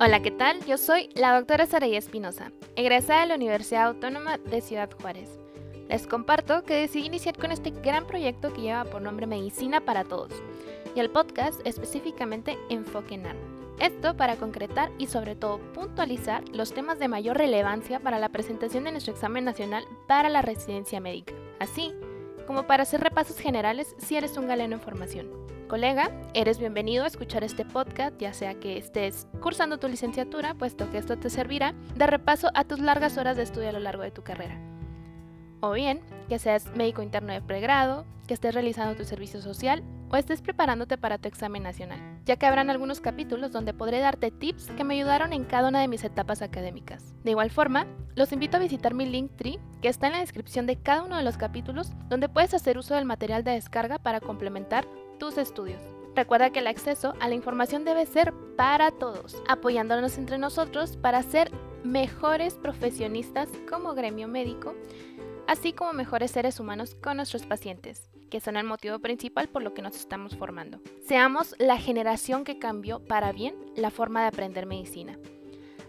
Hola, ¿qué tal? Yo soy la doctora Saraí Espinosa, egresada de la Universidad Autónoma de Ciudad Juárez. Les comparto que decidí iniciar con este gran proyecto que lleva por nombre Medicina para Todos, y el podcast específicamente Enfoque en Esto para concretar y sobre todo puntualizar los temas de mayor relevancia para la presentación de nuestro examen nacional para la residencia médica, así como para hacer repasos generales si eres un galeno en formación. Colega, eres bienvenido a escuchar este podcast, ya sea que estés cursando tu licenciatura, puesto que esto te servirá de repaso a tus largas horas de estudio a lo largo de tu carrera. O bien, que seas médico interno de pregrado, que estés realizando tu servicio social o estés preparándote para tu examen nacional, ya que habrán algunos capítulos donde podré darte tips que me ayudaron en cada una de mis etapas académicas. De igual forma, los invito a visitar mi Linktree, que está en la descripción de cada uno de los capítulos, donde puedes hacer uso del material de descarga para complementar tus estudios. Recuerda que el acceso a la información debe ser para todos, apoyándonos entre nosotros para ser mejores profesionistas como gremio médico, así como mejores seres humanos con nuestros pacientes, que son el motivo principal por lo que nos estamos formando. Seamos la generación que cambió para bien la forma de aprender medicina.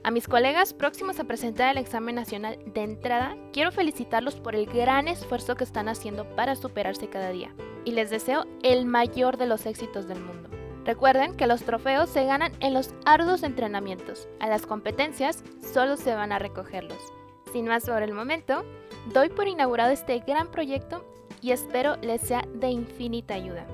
A mis colegas próximos a presentar el examen nacional de entrada, quiero felicitarlos por el gran esfuerzo que están haciendo para superarse cada día y les deseo el mayor de los éxitos del mundo. Recuerden que los trofeos se ganan en los arduos entrenamientos, a las competencias solo se van a recogerlos. Sin más por el momento, doy por inaugurado este gran proyecto y espero les sea de infinita ayuda.